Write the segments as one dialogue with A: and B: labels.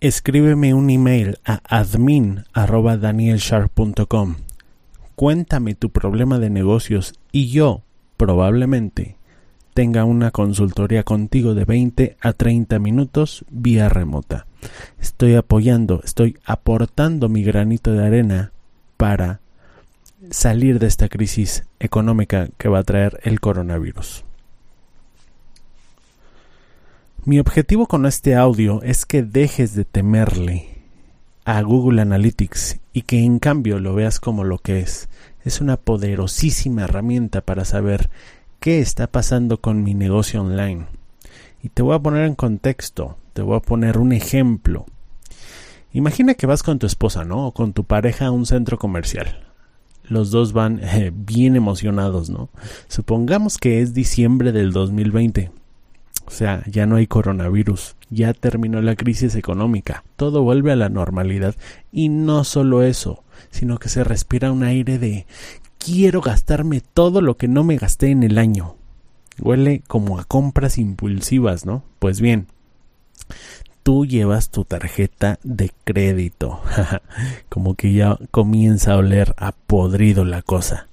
A: escríbeme un email a admin.danielsharp.com. Cuéntame tu problema de negocios y yo, probablemente, tenga una consultoría contigo de 20 a 30 minutos vía remota. Estoy apoyando, estoy aportando mi granito de arena para salir de esta crisis económica que va a traer el coronavirus. Mi objetivo con este audio es que dejes de temerle a Google Analytics y que en cambio lo veas como lo que es. Es una poderosísima herramienta para saber qué está pasando con mi negocio online. Y te voy a poner en contexto, te voy a poner un ejemplo. Imagina que vas con tu esposa, ¿no? O con tu pareja a un centro comercial. Los dos van eh, bien emocionados, ¿no? Supongamos que es diciembre del 2020 o sea, ya no hay coronavirus, ya terminó la crisis económica, todo vuelve a la normalidad. Y no solo eso, sino que se respira un aire de quiero gastarme todo lo que no me gasté en el año. Huele como a compras impulsivas, ¿no? Pues bien, tú llevas tu tarjeta de crédito. como que ya comienza a oler a podrido la cosa.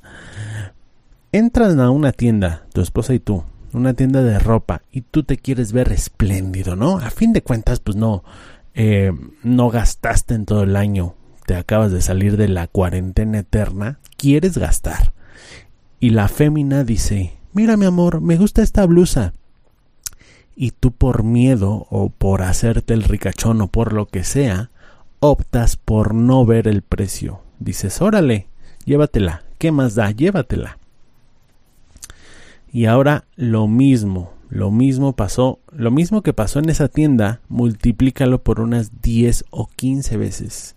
A: Entras a una tienda, tu esposa y tú, una tienda de ropa y tú te quieres ver espléndido, ¿no? A fin de cuentas, pues no, eh, no gastaste en todo el año, te acabas de salir de la cuarentena eterna, quieres gastar. Y la fémina dice, mira mi amor, me gusta esta blusa. Y tú por miedo o por hacerte el ricachón o por lo que sea, optas por no ver el precio. Dices, órale, llévatela, ¿qué más da? Llévatela. Y ahora lo mismo, lo mismo pasó, lo mismo que pasó en esa tienda, multiplícalo por unas 10 o 15 veces.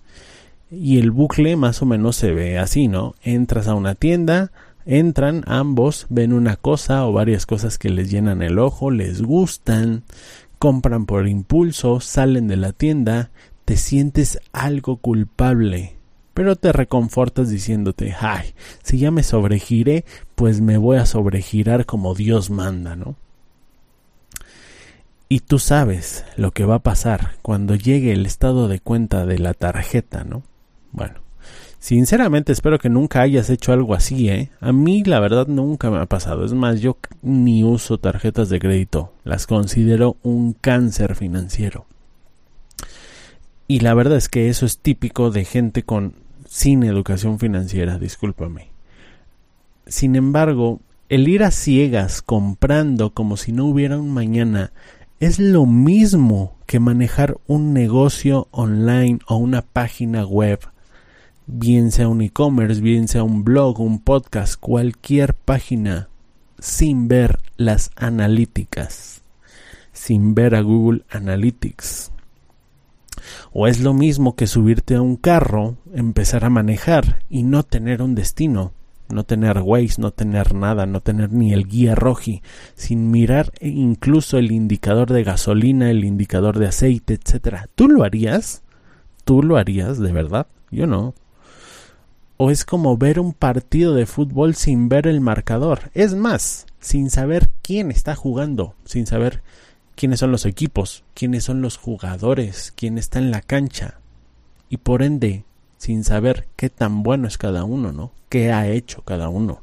A: Y el bucle más o menos se ve así, ¿no? Entras a una tienda, entran ambos, ven una cosa o varias cosas que les llenan el ojo, les gustan, compran por impulso, salen de la tienda, te sientes algo culpable pero te reconfortas diciéndote, ay, si ya me sobregiré, pues me voy a sobregirar como Dios manda, ¿no? Y tú sabes lo que va a pasar cuando llegue el estado de cuenta de la tarjeta, ¿no? Bueno, sinceramente espero que nunca hayas hecho algo así, ¿eh? A mí la verdad nunca me ha pasado. Es más, yo ni uso tarjetas de crédito. Las considero un cáncer financiero. Y la verdad es que eso es típico de gente con sin educación financiera, discúlpame. Sin embargo, el ir a ciegas comprando como si no hubiera un mañana es lo mismo que manejar un negocio online o una página web, bien sea un e-commerce, bien sea un blog, un podcast, cualquier página, sin ver las analíticas, sin ver a Google Analytics. O es lo mismo que subirte a un carro, empezar a manejar y no tener un destino, no tener Waze, no tener nada, no tener ni el guía roji, sin mirar incluso el indicador de gasolina, el indicador de aceite, etcétera. ¿Tú lo harías? ¿Tú lo harías de verdad? Yo no. O es como ver un partido de fútbol sin ver el marcador. Es más, sin saber quién está jugando, sin saber quiénes son los equipos, quiénes son los jugadores, quién está en la cancha. Y por ende, sin saber qué tan bueno es cada uno, ¿no? ¿Qué ha hecho cada uno?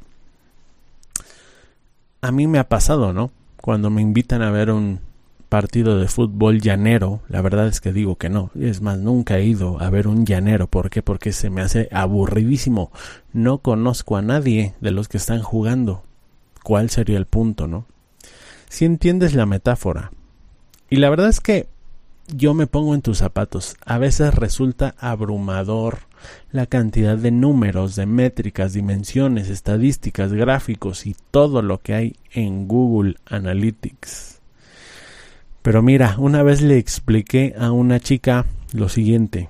A: A mí me ha pasado, ¿no? Cuando me invitan a ver un partido de fútbol llanero, la verdad es que digo que no. Es más, nunca he ido a ver un llanero. ¿Por qué? Porque se me hace aburridísimo. No conozco a nadie de los que están jugando. ¿Cuál sería el punto, no? Si entiendes la metáfora, y la verdad es que yo me pongo en tus zapatos. A veces resulta abrumador la cantidad de números, de métricas, dimensiones, estadísticas, gráficos y todo lo que hay en Google Analytics. Pero mira, una vez le expliqué a una chica lo siguiente.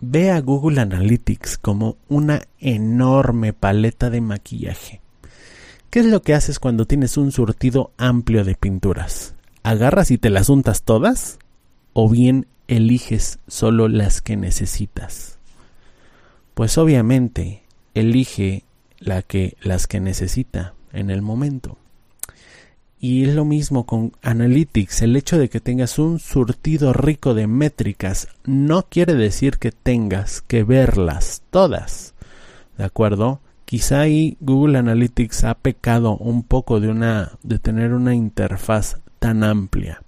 A: Ve a Google Analytics como una enorme paleta de maquillaje. ¿Qué es lo que haces cuando tienes un surtido amplio de pinturas? ¿Agarras y te las untas todas? ¿O bien eliges solo las que necesitas? Pues obviamente elige la que, las que necesita en el momento. Y es lo mismo con Analytics. El hecho de que tengas un surtido rico de métricas no quiere decir que tengas que verlas todas. ¿De acuerdo? Quizá ahí Google Analytics ha pecado un poco de una de tener una interfaz tan amplia.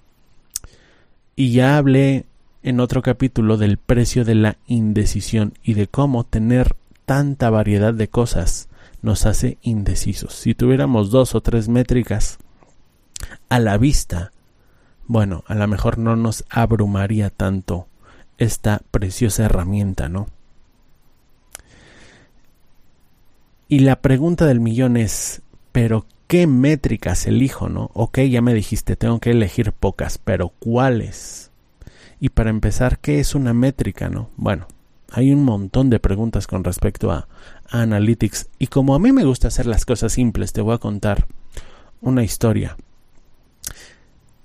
A: Y ya hablé en otro capítulo del precio de la indecisión y de cómo tener tanta variedad de cosas nos hace indecisos. Si tuviéramos dos o tres métricas a la vista, bueno, a lo mejor no nos abrumaría tanto esta preciosa herramienta, ¿no? Y la pregunta del millón es, ¿pero qué métricas elijo, no? Ok, ya me dijiste, tengo que elegir pocas, pero ¿cuáles? Y para empezar, ¿qué es una métrica, no? Bueno, hay un montón de preguntas con respecto a, Analytics y como a mí me gusta hacer las cosas simples, te voy a contar una historia.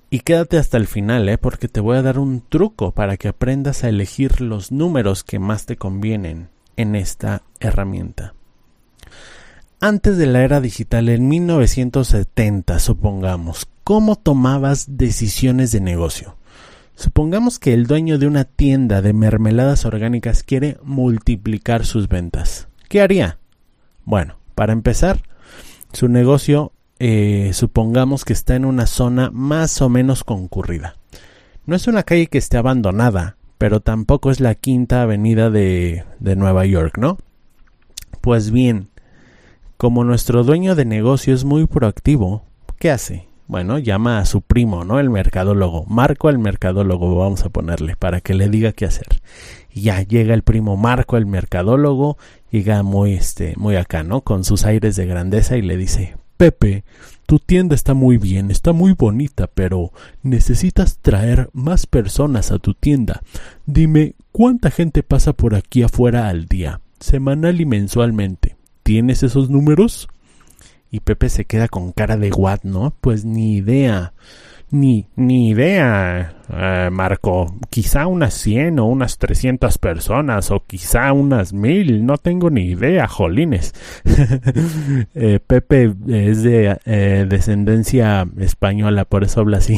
A: Y quédate hasta el final, ¿eh? porque te voy a dar un truco para que aprendas a elegir los números que más te convienen en esta herramienta. Antes de la era digital, en 1970, supongamos, ¿cómo tomabas decisiones de negocio? Supongamos que el dueño de una tienda de mermeladas orgánicas quiere multiplicar sus ventas. ¿Qué haría? Bueno, para empezar, su negocio eh, supongamos que está en una zona más o menos concurrida. No es una calle que esté abandonada, pero tampoco es la quinta avenida de, de Nueva York, ¿no? Pues bien, como nuestro dueño de negocio es muy proactivo, ¿qué hace? Bueno, llama a su primo, ¿no? El mercadólogo. Marco el mercadólogo, vamos a ponerle, para que le diga qué hacer. Y ya llega el primo Marco el mercadólogo, llega muy, este, muy acá, ¿no? Con sus aires de grandeza y le dice, Pepe, tu tienda está muy bien, está muy bonita, pero necesitas traer más personas a tu tienda. Dime, ¿cuánta gente pasa por aquí afuera al día, semanal y mensualmente? ¿Tienes esos números? Y Pepe se queda con cara de what, ¿no? Pues ni idea. Ni, ni idea, eh, Marco. Quizá unas 100 o unas 300 personas, o quizá unas mil. No tengo ni idea, jolines. Eh, Pepe es de eh, descendencia española, por eso habla así.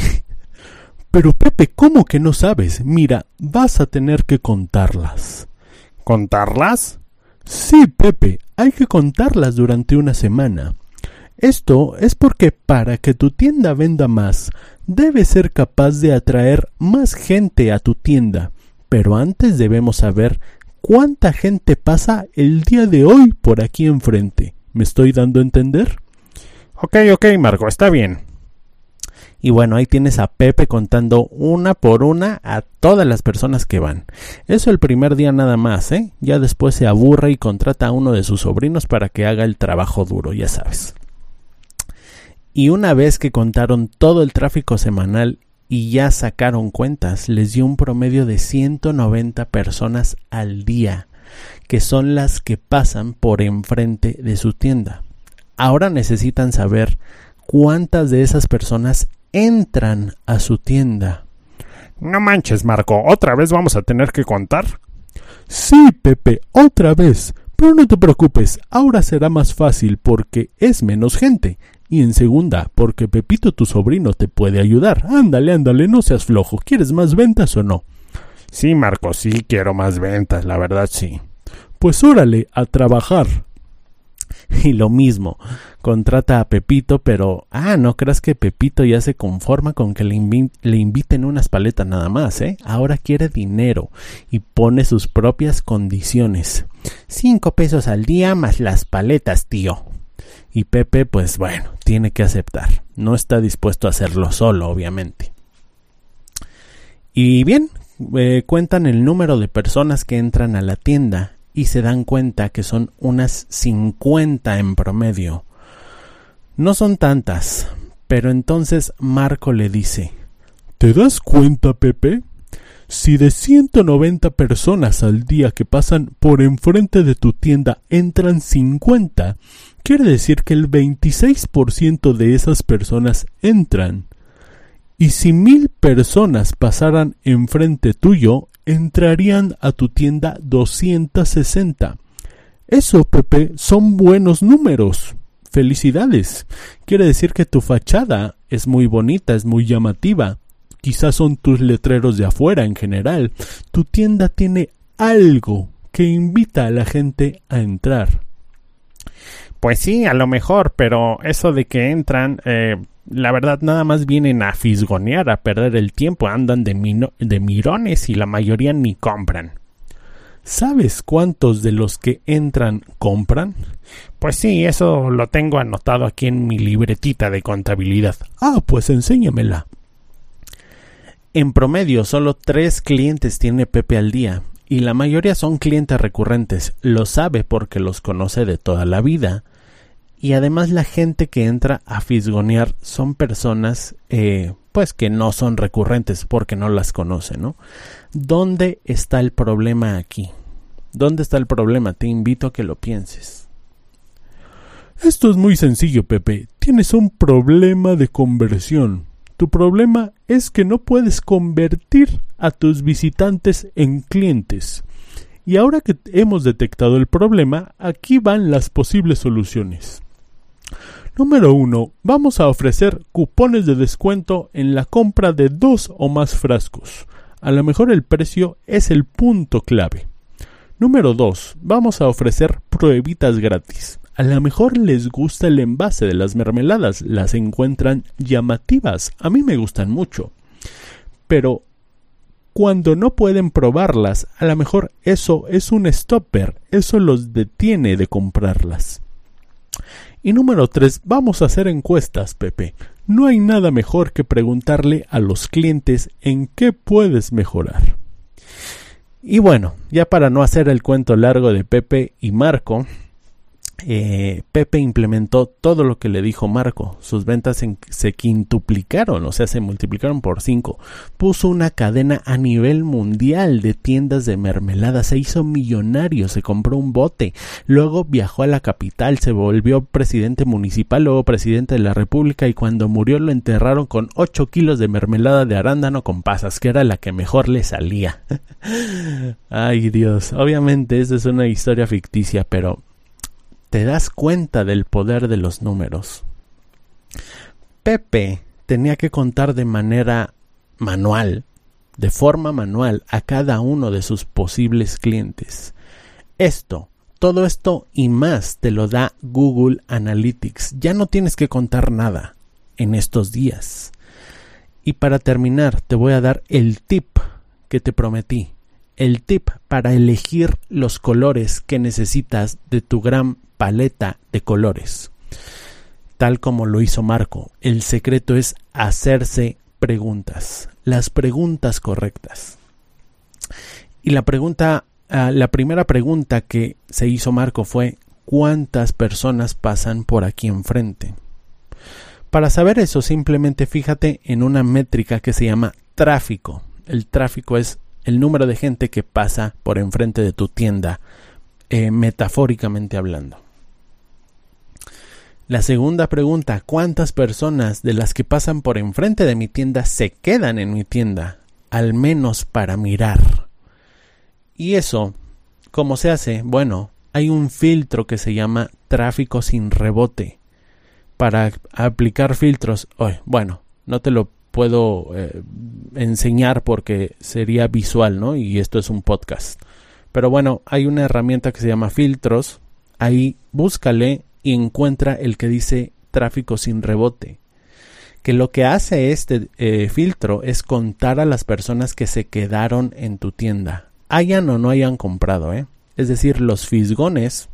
A: Pero Pepe, ¿cómo que no sabes? Mira, vas a tener que contarlas. ¿Contarlas? Sí, Pepe, hay que contarlas durante una semana. Esto es porque para que tu tienda venda más, debes ser capaz de atraer más gente a tu tienda. Pero antes debemos saber cuánta gente pasa el día de hoy por aquí enfrente. ¿Me estoy dando a entender?
B: Ok, ok, Marco, está bien.
A: Y bueno, ahí tienes a Pepe contando una por una a todas las personas que van. Eso el primer día nada más, ¿eh? Ya después se aburre y contrata a uno de sus sobrinos para que haga el trabajo duro, ya sabes y una vez que contaron todo el tráfico semanal y ya sacaron cuentas, les dio un promedio de 190 personas al día, que son las que pasan por enfrente de su tienda. Ahora necesitan saber cuántas de esas personas entran a su tienda.
B: No manches, Marco, ¿otra vez vamos a tener que contar?
C: Sí, Pepe, otra vez. Pero no te preocupes, ahora será más fácil porque es menos gente y en segunda, porque Pepito tu sobrino te puede ayudar. Ándale, ándale, no seas flojo. ¿Quieres más ventas o no?
B: Sí, Marco, sí quiero más ventas, la verdad sí.
C: Pues órale, a trabajar.
A: Y lo mismo, contrata a Pepito, pero, ah, no creas que Pepito ya se conforma con que le, le, inviten unas paletas nada más, ¿eh? Ahora quiere dinero y pone sus propias condiciones. Cinco pesos al día más las paletas, tío. Y Pepe, pues bueno, tiene que aceptar. No está dispuesto a hacerlo solo, obviamente. Y bien, eh, cuentan el número de personas que entran a la tienda y se dan cuenta que son unas 50 en promedio. No son tantas, pero entonces Marco le dice
C: ¿Te das cuenta, Pepe? Si de 190 personas al día que pasan por enfrente de tu tienda entran 50, quiere decir que el 26% de esas personas entran. Y si mil personas pasaran enfrente tuyo, entrarían a tu tienda 260. Eso, Pepe, son buenos números. Felicidades. Quiere decir que tu fachada es muy bonita, es muy llamativa. Quizás son tus letreros de afuera en general. Tu tienda tiene algo que invita a la gente a entrar.
B: Pues sí, a lo mejor, pero eso de que entran, eh, la verdad nada más vienen a fisgonear, a perder el tiempo, andan de, de mirones y la mayoría ni compran.
C: ¿Sabes cuántos de los que entran compran?
B: Pues sí, eso lo tengo anotado aquí en mi libretita de contabilidad.
C: Ah, pues enséñamela.
A: En promedio, solo tres clientes tiene Pepe al día, y la mayoría son clientes recurrentes. Lo sabe porque los conoce de toda la vida. Y además la gente que entra a fisgonear son personas eh, pues que no son recurrentes porque no las conoce, ¿no? ¿Dónde está el problema aquí? ¿Dónde está el problema? Te invito a que lo pienses.
C: Esto es muy sencillo, Pepe. Tienes un problema de conversión. Tu problema es que no puedes convertir a tus visitantes en clientes. Y ahora que hemos detectado el problema, aquí van las posibles soluciones. Número 1. Vamos a ofrecer cupones de descuento en la compra de dos o más frascos. A lo mejor el precio es el punto clave. Número 2. Vamos a ofrecer pruebitas gratis. A lo mejor les gusta el envase de las mermeladas, las encuentran llamativas. A mí me gustan mucho. Pero cuando no pueden probarlas, a lo mejor eso es un stopper, eso los detiene de comprarlas. Y número 3, vamos a hacer encuestas, Pepe. No hay nada mejor que preguntarle a los clientes en qué puedes mejorar.
A: Y bueno, ya para no hacer el cuento largo de Pepe y Marco, eh, Pepe implementó todo lo que le dijo Marco. Sus ventas se quintuplicaron, o sea, se multiplicaron por cinco. Puso una cadena a nivel mundial de tiendas de mermelada. Se hizo millonario, se compró un bote. Luego viajó a la capital, se volvió presidente municipal, luego presidente de la República y cuando murió lo enterraron con ocho kilos de mermelada de arándano con pasas, que era la que mejor le salía. Ay Dios, obviamente esa es una historia ficticia, pero te das cuenta del poder de los números. Pepe tenía que contar de manera manual, de forma manual, a cada uno de sus posibles clientes. Esto, todo esto y más te lo da Google Analytics. Ya no tienes que contar nada en estos días. Y para terminar, te voy a dar el tip que te prometí. El tip para elegir los colores que necesitas de tu gran paleta de colores. Tal como lo hizo Marco, el secreto es hacerse preguntas, las preguntas correctas. Y la pregunta, ah, la primera pregunta que se hizo Marco fue ¿cuántas personas pasan por aquí enfrente? Para saber eso, simplemente fíjate en una métrica que se llama tráfico. El tráfico es el número de gente que pasa por enfrente de tu tienda, eh, metafóricamente hablando. La segunda pregunta, ¿cuántas personas de las que pasan por enfrente de mi tienda se quedan en mi tienda? Al menos para mirar. Y eso, ¿cómo se hace? Bueno, hay un filtro que se llama tráfico sin rebote. Para aplicar filtros, bueno, no te lo puedo eh, enseñar porque sería visual, ¿no? Y esto es un podcast. Pero bueno, hay una herramienta que se llama filtros. Ahí búscale y encuentra el que dice tráfico sin rebote. Que lo que hace este eh, filtro es contar a las personas que se quedaron en tu tienda, hayan o no hayan comprado, ¿eh? Es decir, los fisgones,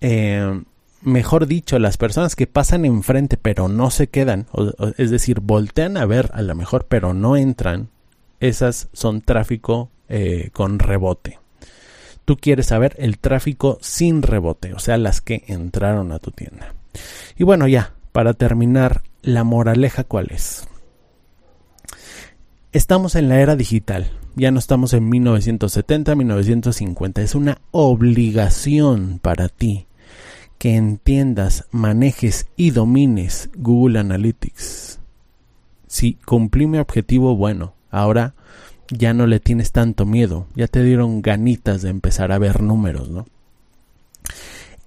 A: eh, mejor dicho, las personas que pasan enfrente pero no se quedan, es decir, voltean a ver a lo mejor pero no entran, esas son tráfico eh, con rebote tú quieres saber el tráfico sin rebote, o sea, las que entraron a tu tienda. Y bueno, ya, para terminar, la moraleja cuál es. Estamos en la era digital, ya no estamos en 1970, 1950, es una obligación para ti que entiendas, manejes y domines Google Analytics. Si cumplí mi objetivo, bueno, ahora ya no le tienes tanto miedo, ya te dieron ganitas de empezar a ver números, ¿no?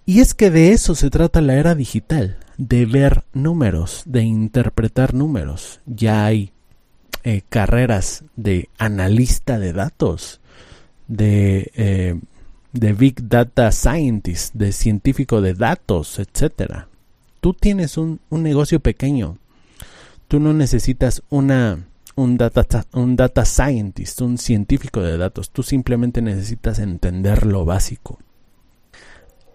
A: Y es que de eso se trata la era digital, de ver números, de interpretar números. Ya hay eh, carreras de analista de datos, de, eh, de Big Data Scientist, de científico de datos, etcétera. Tú tienes un, un negocio pequeño. Tú no necesitas una un data, un data scientist, un científico de datos. Tú simplemente necesitas entender lo básico.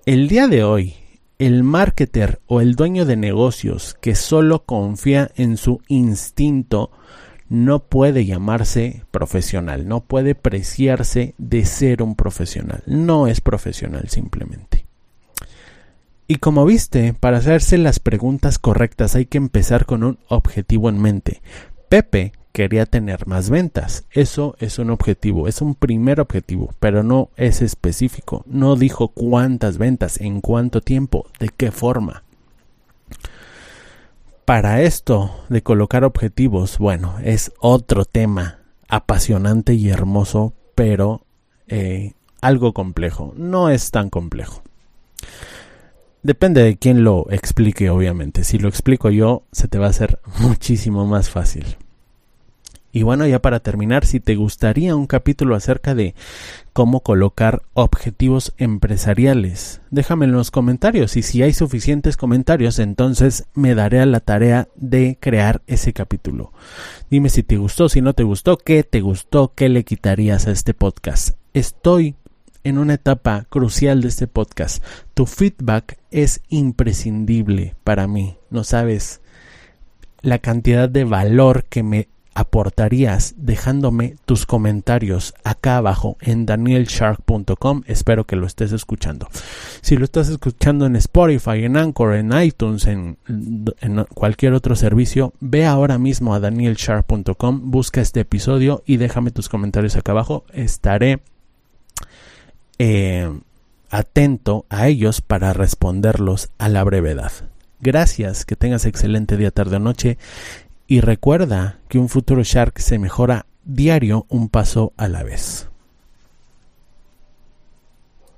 A: El día de hoy, el marketer o el dueño de negocios que solo confía en su instinto no puede llamarse profesional, no puede preciarse de ser un profesional, no es profesional simplemente. Y como viste, para hacerse las preguntas correctas hay que empezar con un objetivo en mente. Pepe quería tener más ventas. Eso es un objetivo, es un primer objetivo, pero no es específico. No dijo cuántas ventas, en cuánto tiempo, de qué forma. Para esto de colocar objetivos, bueno, es otro tema apasionante y hermoso, pero eh, algo complejo. No es tan complejo. Depende de quién lo explique, obviamente. Si lo explico yo, se te va a hacer muchísimo más fácil. Y bueno, ya para terminar, si te gustaría un capítulo acerca de cómo colocar objetivos empresariales, déjame en los comentarios y si hay suficientes comentarios, entonces me daré a la tarea de crear ese capítulo. Dime si te gustó, si no te gustó, qué te gustó, qué le quitarías a este podcast. Estoy en una etapa crucial de este podcast. Tu feedback es imprescindible para mí. No sabes la cantidad de valor que me aportarías dejándome tus comentarios acá abajo en danielshark.com. Espero que lo estés escuchando. Si lo estás escuchando en Spotify, en Anchor, en iTunes, en, cualquier otro servicio, ve ahora mismo a danielshark.com, busca este episodio y déjame tus comentarios acá abajo. Estaré eh, atento a ellos para responderlos a la brevedad. Gracias, que tengas excelente día, tarde o noche y recuerda que un futuro Shark se mejora diario un paso a la vez.